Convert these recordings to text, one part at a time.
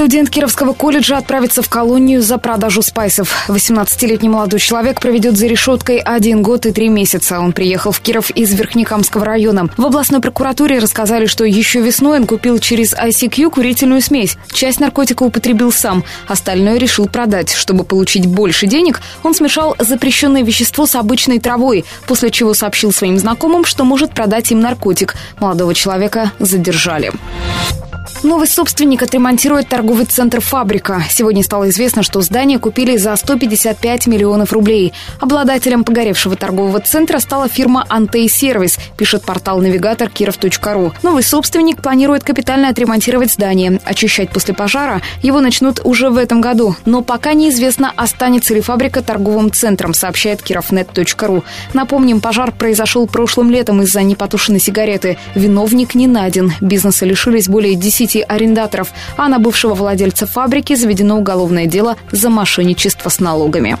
Студент Кировского колледжа отправится в колонию за продажу спайсов. 18-летний молодой человек проведет за решеткой один год и три месяца. Он приехал в Киров из Верхнекамского района. В областной прокуратуре рассказали, что еще весной он купил через ICQ курительную смесь. Часть наркотика употребил сам, остальное решил продать. Чтобы получить больше денег, он смешал запрещенное вещество с обычной травой, после чего сообщил своим знакомым, что может продать им наркотик. Молодого человека задержали. Новый собственник отремонтирует торговый центр «Фабрика». Сегодня стало известно, что здание купили за 155 миллионов рублей. Обладателем погоревшего торгового центра стала фирма «Антей Сервис», пишет портал навигатор киров.ру. Новый собственник планирует капитально отремонтировать здание. Очищать после пожара его начнут уже в этом году. Но пока неизвестно, останется ли фабрика торговым центром, сообщает кировнет.ру. Напомним, пожар произошел прошлым летом из-за непотушенной сигареты. Виновник не найден. Бизнеса лишились более 10 10 арендаторов, а на бывшего владельца фабрики заведено уголовное дело за мошенничество с налогами.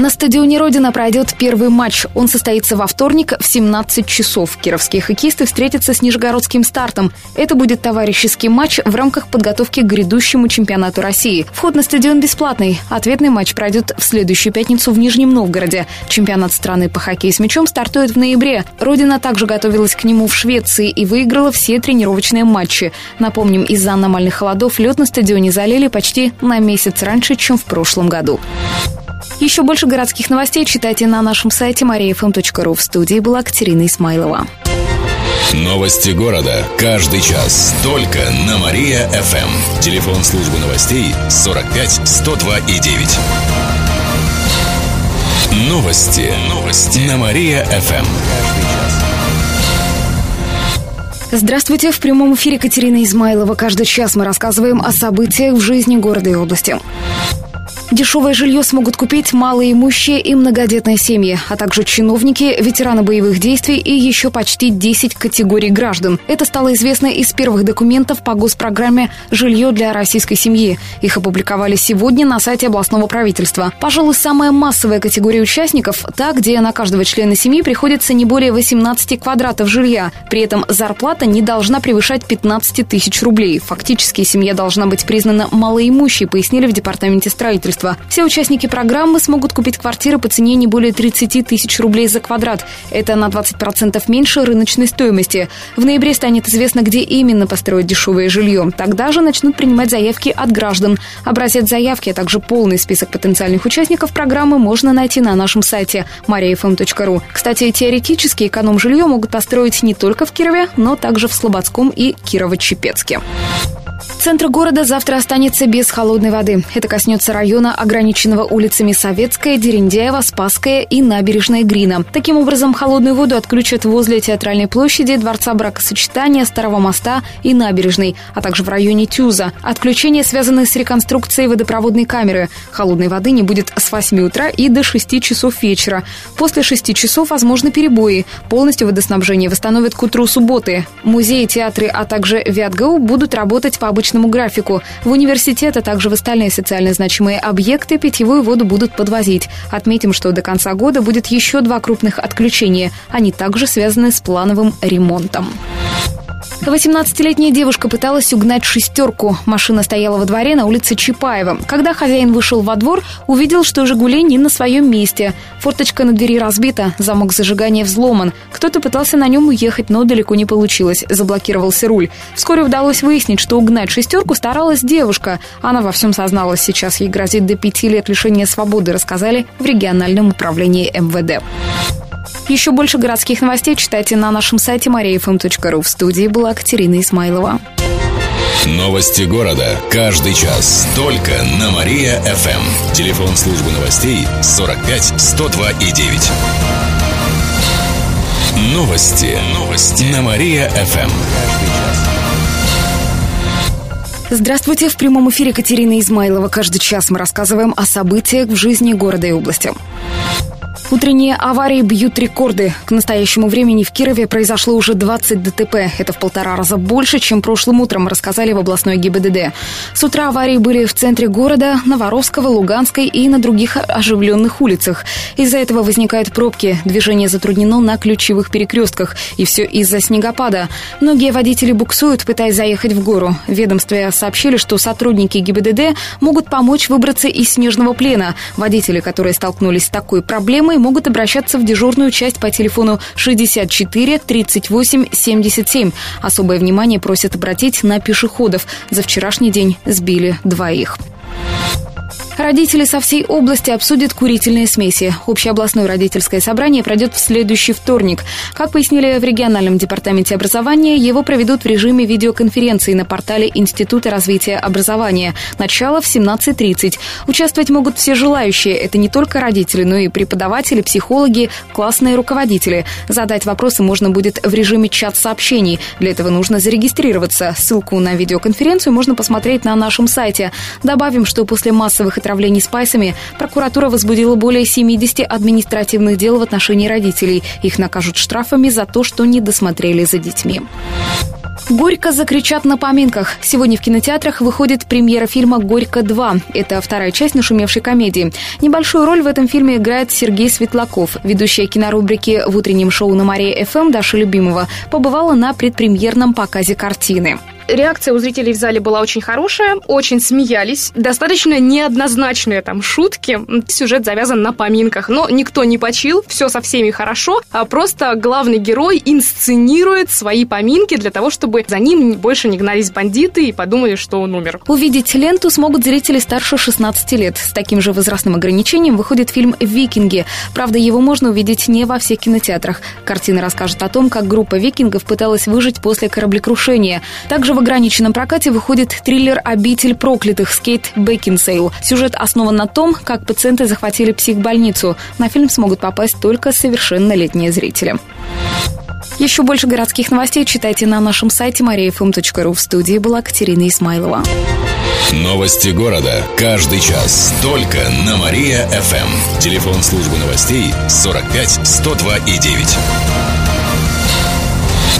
На стадионе «Родина» пройдет первый матч. Он состоится во вторник в 17 часов. Кировские хоккеисты встретятся с Нижегородским стартом. Это будет товарищеский матч в рамках подготовки к грядущему чемпионату России. Вход на стадион бесплатный. Ответный матч пройдет в следующую пятницу в Нижнем Новгороде. Чемпионат страны по хоккею с мячом стартует в ноябре. «Родина» также готовилась к нему в Швеции и выиграла все тренировочные матчи. Напомним, из-за аномальных холодов лед на стадионе залили почти на месяц раньше, чем в прошлом году. Еще больше городских новостей читайте на нашем сайте mariafm.ru. В студии была Катерина Исмайлова. Новости города. Каждый час. Только на Мария-ФМ. Телефон службы новостей 45 102 и 9. Новости. Новости. На Мария-ФМ. Здравствуйте! В прямом эфире Катерина Измайлова. Каждый час мы рассказываем о событиях в жизни города и области. Дешевое жилье смогут купить малоимущие и многодетные семьи, а также чиновники, ветераны боевых действий и еще почти 10 категорий граждан. Это стало известно из первых документов по госпрограмме «Жилье для российской семьи». Их опубликовали сегодня на сайте областного правительства. Пожалуй, самая массовая категория участников – та, где на каждого члена семьи приходится не более 18 квадратов жилья. При этом зарплата не должна превышать 15 тысяч рублей. Фактически семья должна быть признана малоимущей, пояснили в департаменте строительства строительства. Все участники программы смогут купить квартиры по цене не более 30 тысяч рублей за квадрат. Это на 20% меньше рыночной стоимости. В ноябре станет известно, где именно построить дешевое жилье. Тогда же начнут принимать заявки от граждан. Образец заявки, а также полный список потенциальных участников программы можно найти на нашем сайте mariafm.ru. Кстати, теоретически эконом-жилье могут построить не только в Кирове, но также в Слободском и Кирово-Чепецке. Центр города завтра останется без холодной воды. Это коснется района, ограниченного улицами Советская, Дерендяева, Спасская и Набережная Грина. Таким образом, холодную воду отключат возле Театральной площади, Дворца бракосочетания, Старого моста и Набережной, а также в районе Тюза. Отключения связаны с реконструкцией водопроводной камеры. Холодной воды не будет с 8 утра и до 6 часов вечера. После 6 часов возможны перебои. Полностью водоснабжение восстановят к утру субботы. Музеи, театры, а также ВиатГУ будут работать по обычному обычному графику. В университет, а также в остальные социально значимые объекты питьевую воду будут подвозить. Отметим, что до конца года будет еще два крупных отключения. Они также связаны с плановым ремонтом. 18-летняя девушка пыталась угнать шестерку. Машина стояла во дворе на улице Чапаева. Когда хозяин вышел во двор, увидел, что «Жигули» не на своем месте. Форточка на двери разбита, замок зажигания взломан. Кто-то пытался на нем уехать, но далеко не получилось. Заблокировался руль. Вскоре удалось выяснить, что угнать шестерку старалась девушка. Она во всем созналась. Сейчас ей грозит до пяти лет лишения свободы, рассказали в региональном управлении МВД. Еще больше городских новостей читайте на нашем сайте mariafm.ru. В студии была Катерина Исмайлова. Новости города. Каждый час. Только на Мария-ФМ. Телефон службы новостей 45 102 и 9. Новости. Новости. На Мария-ФМ. Здравствуйте! В прямом эфире Катерина Измайлова. Каждый час мы рассказываем о событиях в жизни города и области. Утренние аварии бьют рекорды. К настоящему времени в Кирове произошло уже 20 ДТП. Это в полтора раза больше, чем прошлым утром, рассказали в областной ГИБДД. С утра аварии были в центре города, на Воровского, Луганской и на других оживленных улицах. Из-за этого возникают пробки. Движение затруднено на ключевых перекрестках. И все из-за снегопада. Многие водители буксуют, пытаясь заехать в гору. Ведомстве сообщили, что сотрудники ГИБДД могут помочь выбраться из снежного плена. Водители, которые столкнулись с такой проблемой, могут обращаться в дежурную часть по телефону 64 38 77. Особое внимание просят обратить на пешеходов. За вчерашний день сбили двоих. Родители со всей области обсудят курительные смеси. Общеобластное родительское собрание пройдет в следующий вторник. Как пояснили в региональном департаменте образования, его проведут в режиме видеоконференции на портале Института развития образования. Начало в 17.30. Участвовать могут все желающие. Это не только родители, но и преподаватели, психологи, классные руководители. Задать вопросы можно будет в режиме чат-сообщений. Для этого нужно зарегистрироваться. Ссылку на видеоконференцию можно посмотреть на нашем сайте. Добавим, что после массовых и отравлений спайсами, прокуратура возбудила более 70 административных дел в отношении родителей. Их накажут штрафами за то, что не досмотрели за детьми. «Горько закричат на поминках». Сегодня в кинотеатрах выходит премьера фильма «Горько 2». Это вторая часть нашумевшей комедии. Небольшую роль в этом фильме играет Сергей Светлаков. Ведущая кинорубрики в утреннем шоу на Мария ФМ Даша Любимова побывала на предпремьерном показе картины. Реакция у зрителей в зале была очень хорошая, очень смеялись. Достаточно неоднозначные там шутки. Сюжет завязан на поминках, но никто не почил, все со всеми хорошо, а просто главный герой инсценирует свои поминки для того, чтобы за ним больше не гнались бандиты и подумали, что он умер. Увидеть ленту смогут зрители старше 16 лет. С таким же возрастным ограничением выходит фильм «Викинги». Правда, его можно увидеть не во всех кинотеатрах. Картина расскажет о том, как группа викингов пыталась выжить после кораблекрушения. Также в ограниченном прокате выходит триллер «Обитель проклятых» с Кейт Бекинсейл. Сюжет основан на том, как пациенты захватили психбольницу. На фильм смогут попасть только совершеннолетние зрители. Еще больше городских новостей читайте на нашем сайте mariafm.ru. В студии была Катерина Исмайлова. Новости города. Каждый час. Только на Мария-ФМ. Телефон службы новостей 45 102 и 9.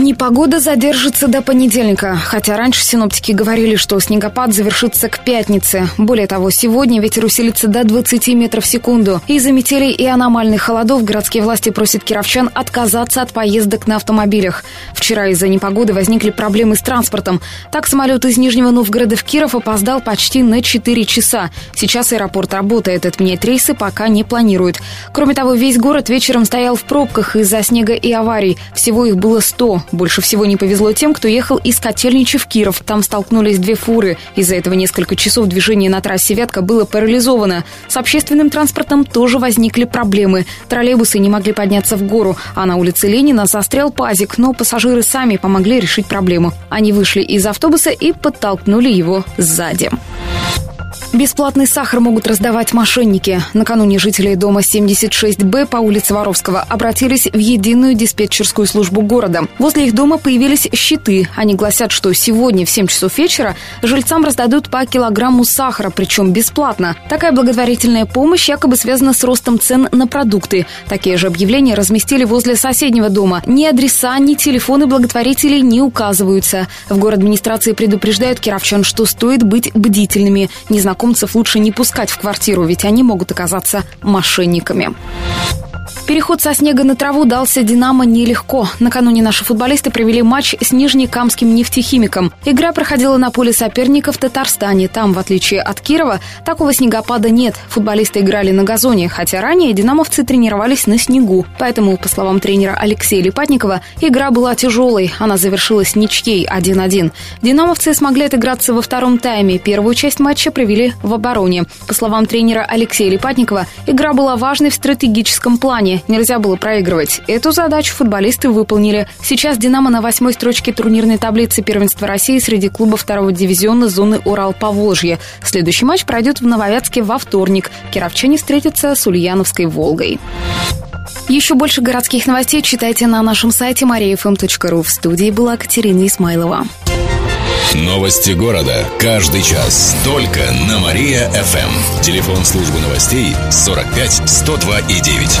Непогода задержится до понедельника, хотя раньше синоптики говорили, что снегопад завершится к пятнице. Более того, сегодня ветер усилится до 20 метров в секунду. Из-за метелей и аномальных холодов городские власти просят кировчан отказаться от поездок на автомобилях. Вчера из-за непогоды возникли проблемы с транспортом. Так самолет из Нижнего Новгорода в Киров опоздал почти на 4 часа. Сейчас аэропорт работает, отменять рейсы пока не планирует. Кроме того, весь город вечером стоял в пробках из-за снега и аварий. Всего их было 100. Больше всего не повезло тем, кто ехал из Котельничи в Киров. Там столкнулись две фуры. Из-за этого несколько часов движение на трассе Вятка было парализовано. С общественным транспортом тоже возникли проблемы. Троллейбусы не могли подняться в гору, а на улице Ленина застрял пазик, но пассажиры сами помогли решить проблему. Они вышли из автобуса и подтолкнули его сзади. Бесплатный сахар могут раздавать мошенники. Накануне жители дома 76Б по улице Воровского обратились в единую диспетчерскую службу города. Возле их дома появились щиты. Они гласят, что сегодня в 7 часов вечера жильцам раздадут по килограмму сахара, причем бесплатно. Такая благотворительная помощь якобы связана с ростом цен на продукты. Такие же объявления разместили возле соседнего дома. Ни адреса, ни телефоны благотворителей не указываются. В город администрации предупреждают кировчан, что стоит быть бдительными. Незнакомые незнакомцев лучше не пускать в квартиру, ведь они могут оказаться мошенниками. Переход со снега на траву дался «Динамо» нелегко. Накануне наши футболисты провели матч с нижнекамским нефтехимиком. Игра проходила на поле соперника в Татарстане. Там, в отличие от Кирова, такого снегопада нет. Футболисты играли на газоне, хотя ранее динамовцы тренировались на снегу. Поэтому, по словам тренера Алексея Липатникова, игра была тяжелой. Она завершилась ничьей 1-1. Динамовцы смогли отыграться во втором тайме. Первую часть матча провели в обороне. По словам тренера Алексея Липатникова, игра была важной в стратегическом плане. Нельзя было проигрывать. Эту задачу футболисты выполнили. Сейчас «Динамо» на восьмой строчке турнирной таблицы первенства России среди клубов второго дивизиона зоны Урал-Поволжье. Следующий матч пройдет в Нововятске во вторник. Кировчане встретятся с Ульяновской «Волгой». Еще больше городских новостей читайте на нашем сайте mariafm.ru. В студии была Катерина Исмайлова. Новости города. Каждый час. Только на Мария-ФМ. Телефон службы новостей 45 102 и 9.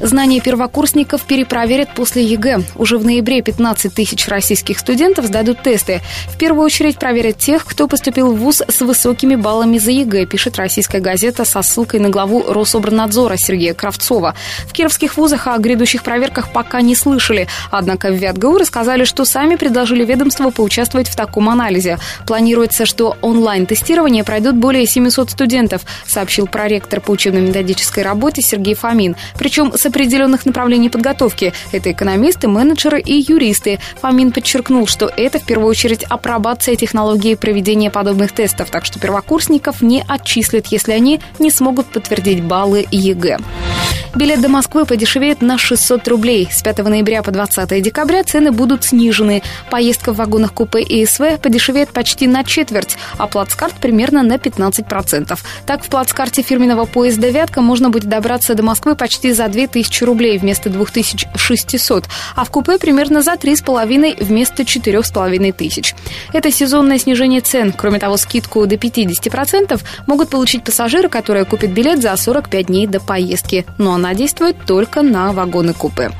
Знания первокурсников перепроверят после ЕГЭ. Уже в ноябре 15 тысяч российских студентов сдадут тесты. В первую очередь проверят тех, кто поступил в ВУЗ с высокими баллами за ЕГЭ, пишет российская газета со ссылкой на главу Рособрнадзора Сергея Кравцова. В кировских вузах о грядущих проверках пока не слышали. Однако в ВятГУ рассказали, что сами предложили ведомству поучаствовать в таком анализе. Планируется, что онлайн онлайн-тестирование пройдут более 700 студентов, сообщил проректор по учебно-методической работе Сергей Фомин. Причем с определенных направлений подготовки. Это экономисты, менеджеры и юристы. Фомин подчеркнул, что это в первую очередь апробация технологии проведения подобных тестов, так что первокурсников не отчислят, если они не смогут подтвердить баллы ЕГЭ. Билет до Москвы подешевеет на 600 рублей. С 5 ноября по 20 декабря цены будут снижены. Поездка в вагонах купе и СВ подешевеет почти на четверть, а плацкарт примерно на 15%. Так, в плацкарте фирменного поезда «Вятка» можно будет добраться до Москвы почти за 2000 рублей вместо 2600, а в купе примерно за 3,5 вместо 4500. Это сезонное снижение цен. Кроме того, скидку до 50% могут получить пассажиры, которые купят билет за 45 дней до поездки. Но она действует только на вагоны-купе.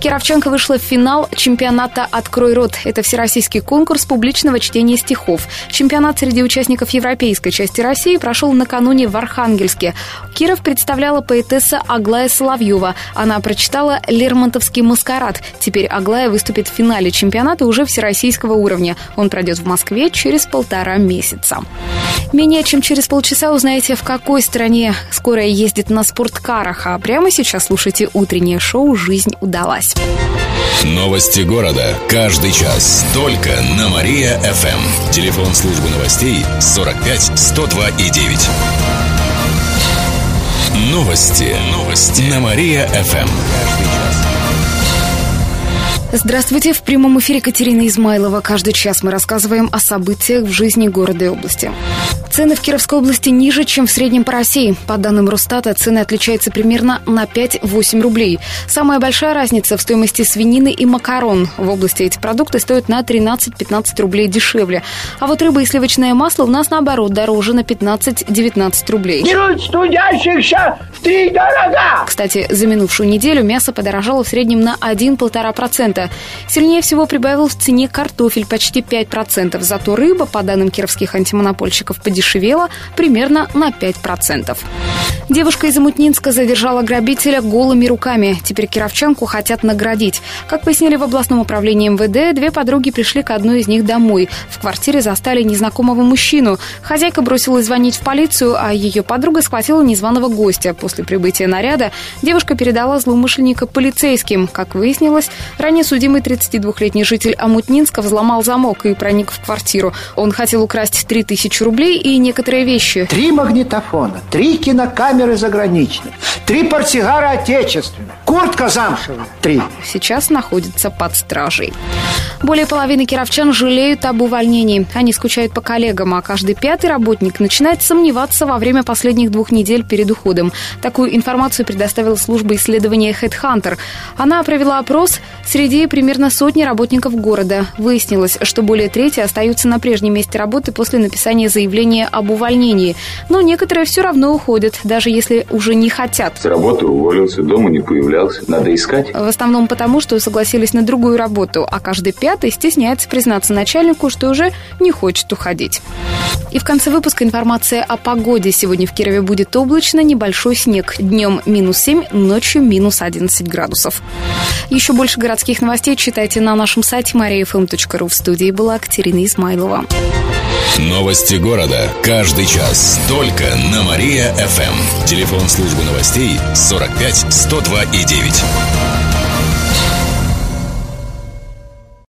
Кировченко вышла в финал чемпионата «Открой рот». Это всероссийский конкурс публичного чтения стихов. Чемпионат среди участников европейской части России прошел накануне в Архангельске. Киров представляла поэтесса Аглая Соловьева. Она прочитала «Лермонтовский маскарад». Теперь Аглая выступит в финале чемпионата уже всероссийского уровня. Он пройдет в Москве через полтора месяца. Менее чем через полчаса узнаете, в какой стране скорая ездит на спорткарах. А прямо сейчас слушайте утреннее шоу «Жизнь удалась». Новости города. Каждый час. Только на Мария-ФМ. Телефон службы новостей 45 102 и 9. Новости. Новости. На Мария-ФМ. Здравствуйте, в прямом эфире Катерина Измайлова. Каждый час мы рассказываем о событиях в жизни города и области. Цены в Кировской области ниже, чем в среднем по России. По данным Росстата, цены отличаются примерно на 5-8 рублей. Самая большая разница в стоимости свинины и макарон. В области эти продукты стоят на 13-15 рублей дешевле. А вот рыба и сливочное масло у нас, наоборот, дороже на 15-19 рублей. Берут студящихся в три дорога! Кстати, за минувшую неделю мясо подорожало в среднем на 1-1,5%. Сильнее всего прибавил в цене картофель почти 5%, зато рыба, по данным кировских антимонопольщиков, подешевела примерно на 5%. Девушка из Амутнинска задержала грабителя голыми руками. Теперь кировчанку хотят наградить. Как пояснили в областном управлении МВД, две подруги пришли к одной из них домой. В квартире застали незнакомого мужчину. Хозяйка бросилась звонить в полицию, а ее подруга схватила незваного гостя. После прибытия наряда девушка передала злоумышленника полицейским. Как выяснилось, ранее Судимый 32-летний житель Амутнинска взломал замок и проник в квартиру. Он хотел украсть 3000 рублей и некоторые вещи. Три магнитофона, три кинокамеры заграничные, три портсигара отечественные, куртка замшевая, три. Сейчас находится под стражей. Более половины кировчан жалеют об увольнении. Они скучают по коллегам, а каждый пятый работник начинает сомневаться во время последних двух недель перед уходом. Такую информацию предоставила служба исследования Headhunter. Она провела опрос среди примерно сотни работников города. Выяснилось, что более трети остаются на прежнем месте работы после написания заявления об увольнении. Но некоторые все равно уходят, даже если уже не хотят. С работы уволился, дома не появлялся. Надо искать. В основном потому, что согласились на другую работу, а каждый пятый стесняется признаться начальнику, что уже не хочет уходить. И в конце выпуска информация о погоде. Сегодня в Кирове будет облачно, небольшой снег. Днем минус 7, ночью минус 11 градусов. Еще больше городских новостей читайте на нашем сайте mariafm.ru. В студии была Катерина Измайлова. Новости города. Каждый час. Только на Мария-ФМ. Телефон службы новостей 45 102 и 9.